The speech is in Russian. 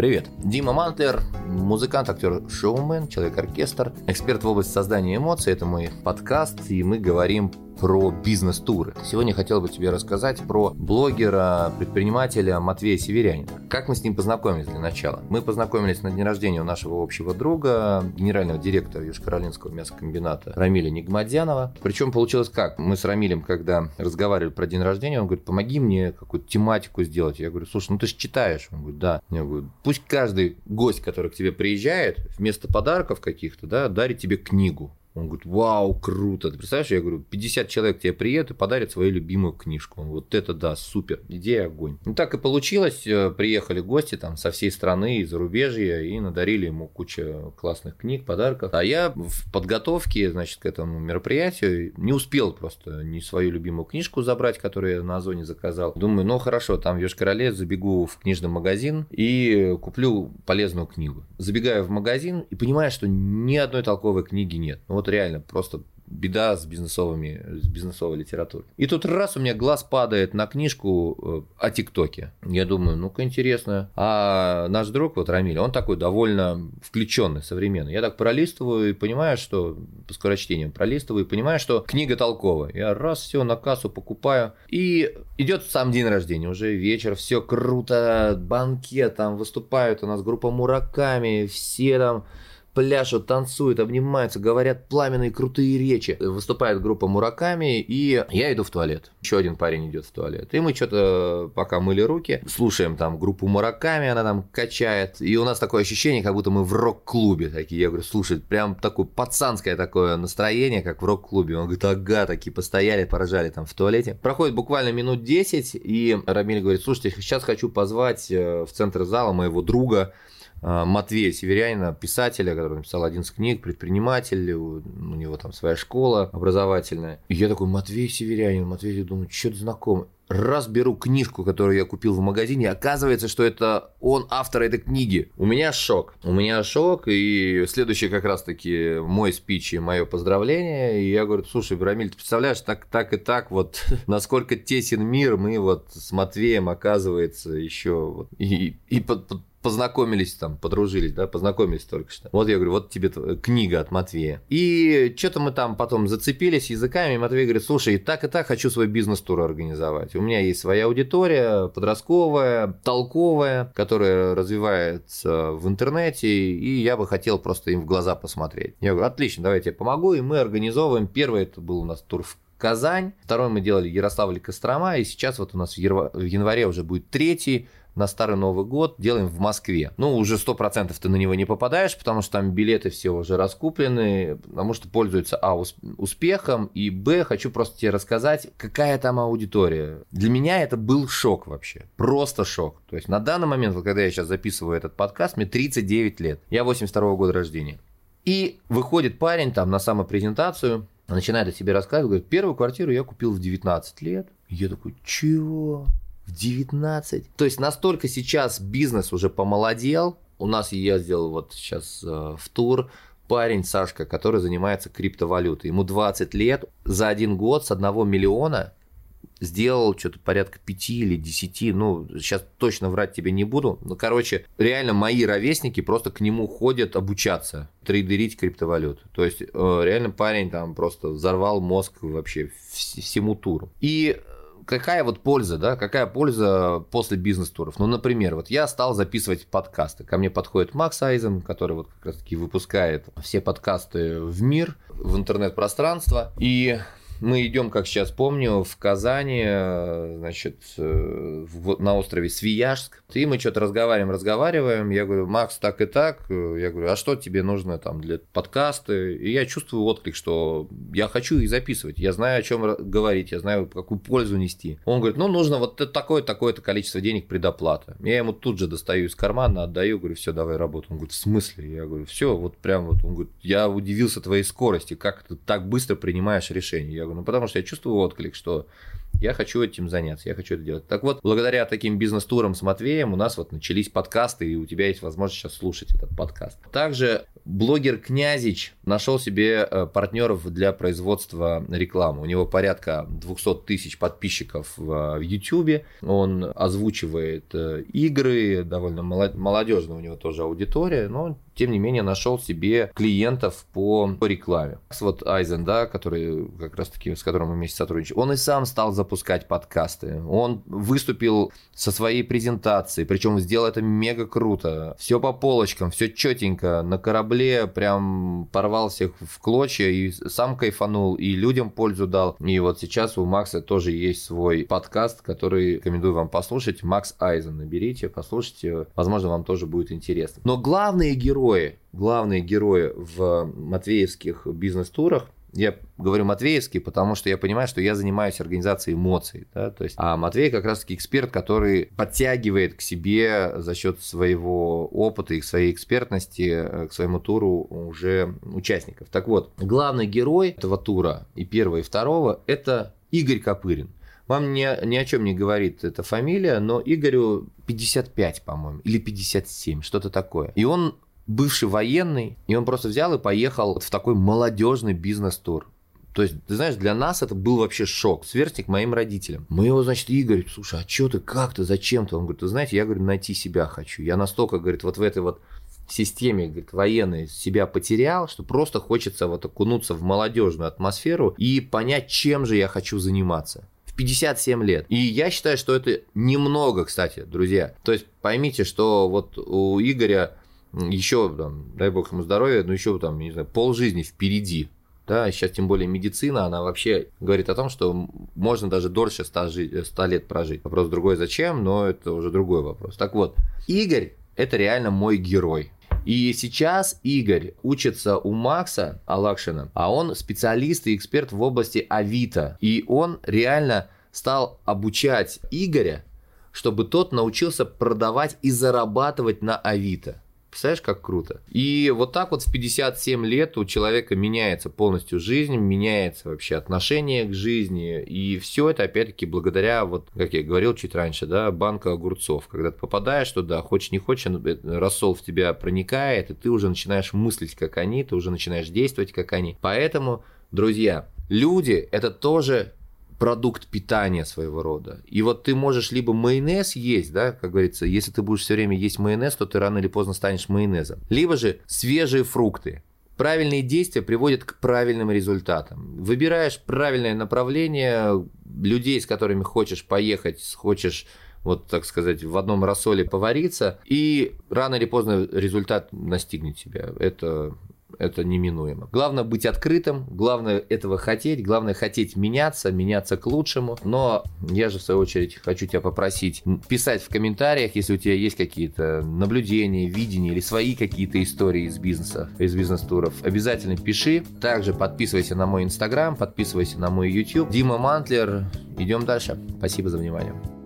Привет. Дима Мантлер, музыкант, актер, шоумен, человек-оркестр, эксперт в области создания эмоций. Это мой подкаст, и мы говорим про бизнес-туры. Сегодня хотел бы тебе рассказать про блогера, предпринимателя Матвея Северянина. Как мы с ним познакомились для начала? Мы познакомились на день рождения у нашего общего друга, генерального директора Южкоролинского мясокомбината Рамиля Нигмадянова. Причем получилось как? Мы с Рамилем, когда разговаривали про день рождения, он говорит, помоги мне какую-то тематику сделать. Я говорю, слушай, ну ты же читаешь. Он говорит, да. Я говорю, пусть каждый гость, который к тебе приезжает, вместо подарков каких-то, да, дарит тебе книгу. Он говорит, вау, круто. Ты представляешь, я говорю, 50 человек тебе приедут и подарят свою любимую книжку. Он, вот это да, супер, идея огонь. Ну так и получилось, э, приехали гости там со всей страны, из зарубежья, и надарили ему кучу классных книг, подарков. А я в подготовке, значит, к этому мероприятию не успел просто ни свою любимую книжку забрать, которую я на Озоне заказал. Думаю, ну хорошо, там в Йошкар-Оле забегу в книжный магазин и куплю полезную книгу. Забегаю в магазин и понимаю, что ни одной толковой книги нет. Ну, вот реально просто беда с бизнесовыми, с бизнесовой литературой. И тут раз у меня глаз падает на книжку э, о ТикТоке. Я думаю, ну-ка интересно. А наш друг, вот Рамиль, он такой довольно включенный, современный. Я так пролистываю и понимаю, что по скорочтениям пролистываю и понимаю, что книга толковая. Я раз все на кассу покупаю. И идет сам день рождения, уже вечер, все круто, банкет, там выступают у нас группа Мураками, все там пляшут, танцуют, обнимаются, говорят пламенные крутые речи. Выступает группа Мураками, и я иду в туалет. Еще один парень идет в туалет. И мы что-то, пока мыли руки, слушаем там группу Мураками, она там качает. И у нас такое ощущение, как будто мы в рок-клубе такие. Я говорю, слушай, прям такое пацанское такое настроение, как в рок-клубе. Он говорит, ага, такие постояли, поражали там в туалете. Проходит буквально минут 10, и Рамиль говорит, слушайте, сейчас хочу позвать э, в центр зала моего друга, Матвея Северянина, писателя, который написал 11 книг, предприниматель, у него там своя школа образовательная. И я такой, Матвей Северянин, Матвей, я думаю, что-то знакомый. Раз беру книжку, которую я купил в магазине, оказывается, что это он автор этой книги. У меня шок. У меня шок, и следующий как раз-таки мой спич и мое поздравление. И я говорю, слушай, Брамиль, ты представляешь, так, так и так, вот насколько тесен мир, мы вот с Матвеем, оказывается, еще вот, и, и под, под, познакомились там, подружились, да, познакомились только что. Вот я говорю, вот тебе книга от Матвея. И что-то мы там потом зацепились языками, и Матвей говорит, слушай, так и так хочу свой бизнес-тур организовать. У меня есть своя аудитория, подростковая, толковая, которая развивается в интернете, и я бы хотел просто им в глаза посмотреть. Я говорю, отлично, давайте я помогу, и мы организовываем. Первый это был у нас тур в Казань, второй мы делали Ярославль и Кострома, и сейчас вот у нас в январе уже будет третий, на Старый Новый год делаем в Москве. Ну, уже 100% ты на него не попадаешь, потому что там билеты все уже раскуплены, потому что пользуются, а, успехом, и, б, хочу просто тебе рассказать, какая там аудитория. Для меня это был шок вообще, просто шок. То есть на данный момент, вот когда я сейчас записываю этот подкаст, мне 39 лет, я 82 года рождения. И выходит парень там на самопрезентацию, начинает о себе рассказывать, говорит, первую квартиру я купил в 19 лет. Я такой, чего? В 19. То есть настолько сейчас бизнес уже помолодел. У нас я сделал вот сейчас э, в тур парень Сашка, который занимается криптовалютой. Ему 20 лет, за один год с одного миллиона сделал что-то порядка 5 или 10, ну, сейчас точно врать тебе не буду. Ну, короче, реально мои ровесники просто к нему ходят обучаться, трейдерить криптовалюту. То есть, э, реально парень там просто взорвал мозг вообще всему туру. И какая вот польза, да, какая польза после бизнес-туров? Ну, например, вот я стал записывать подкасты. Ко мне подходит Макс Айзен, который вот как раз-таки выпускает все подкасты в мир, в интернет-пространство. И мы идем, как сейчас помню, в Казани, э, значит, э, на острове Свияжск. И мы что-то разговариваем, разговариваем. Я говорю, Макс, так и так. Я говорю, а что тебе нужно там для подкаста? И я чувствую отклик, что я хочу их записывать. Я знаю, о чем говорить, я знаю, какую пользу нести. Он говорит, ну, нужно вот такое-то, такое-то количество денег предоплата. Я ему тут же достаю из кармана, отдаю, говорю, все, давай работай. Он говорит, в смысле? Я говорю, все, вот прям вот. Он говорит, я удивился твоей скорости, как ты так быстро принимаешь решение. Я ну потому что я чувствую отклик, что Я хочу этим заняться, я хочу это делать. Так вот, благодаря таким бизнес-турам с Матвеем у нас вот начались подкасты, и у тебя есть возможность сейчас слушать этот подкаст. Также блогер Князич нашел себе э, партнеров для производства рекламы. У него порядка 200 тысяч подписчиков в YouTube. Он озвучивает э, игры, довольно молодежная у него тоже аудитория, но тем не менее нашел себе клиентов по, рекламе. Вот Айзен, да, который как раз таки, с которым мы вместе сотрудничаем, он и сам стал запускать подкасты. Он выступил со своей презентацией, причем сделал это мега круто. Все по полочкам, все четенько, на корабле прям порвал всех в клочья и сам кайфанул, и людям пользу дал. И вот сейчас у Макса тоже есть свой подкаст, который рекомендую вам послушать. Макс Айзен, наберите, послушайте, возможно, вам тоже будет интересно. Но главные герои главные герои в матвеевских бизнес-турах, я говорю Матвеевский, потому что я понимаю, что я занимаюсь организацией эмоций. Да? То есть, а Матвей как раз-таки эксперт, который подтягивает к себе за счет своего опыта и своей экспертности э, к своему туру уже участников. Так вот, главный герой этого тура и первого, и второго – это Игорь Копырин. Вам ни, ни о чем не говорит эта фамилия, но Игорю 55, по-моему, или 57, что-то такое. И он бывший военный, и он просто взял и поехал в такой молодежный бизнес-тур. То есть, ты знаешь, для нас это был вообще шок. Сверстник моим родителям. Мы его, значит, Игорь, слушай, а что ты, как ты, зачем ты? Он говорит, ты знаете, я, говорю, найти себя хочу. Я настолько, говорит, вот в этой вот системе говорит, военной себя потерял, что просто хочется вот окунуться в молодежную атмосферу и понять, чем же я хочу заниматься. В 57 лет. И я считаю, что это немного, кстати, друзья. То есть поймите, что вот у Игоря еще, там, дай бог ему здоровья, но еще там, не знаю, пол жизни впереди. Да, сейчас тем более медицина, она вообще говорит о том, что можно даже дольше 100, 100 лет прожить. Вопрос другой, зачем, но это уже другой вопрос. Так вот, Игорь – это реально мой герой. И сейчас Игорь учится у Макса Алакшина, а он специалист и эксперт в области Авито. И он реально стал обучать Игоря, чтобы тот научился продавать и зарабатывать на Авито. Представляешь, как круто? И вот так вот в 57 лет у человека меняется полностью жизнь, меняется вообще отношение к жизни. И все это, опять-таки, благодаря, вот, как я говорил чуть раньше, да, банка огурцов. Когда ты попадаешь туда, хочешь не хочешь, рассол в тебя проникает, и ты уже начинаешь мыслить, как они, ты уже начинаешь действовать, как они. Поэтому, друзья, люди – это тоже продукт питания своего рода. И вот ты можешь либо майонез есть, да, как говорится, если ты будешь все время есть майонез, то ты рано или поздно станешь майонезом. Либо же свежие фрукты. Правильные действия приводят к правильным результатам. Выбираешь правильное направление, людей, с которыми хочешь поехать, хочешь вот, так сказать, в одном рассоле повариться, и рано или поздно результат настигнет тебя. Это это неминуемо. Главное быть открытым, главное этого хотеть, главное хотеть меняться, меняться к лучшему. Но я же, в свою очередь, хочу тебя попросить писать в комментариях, если у тебя есть какие-то наблюдения, видения или свои какие-то истории из бизнеса, из бизнес-туров. Обязательно пиши. Также подписывайся на мой инстаграм, подписывайся на мой YouTube. Дима Мантлер. Идем дальше. Спасибо за внимание.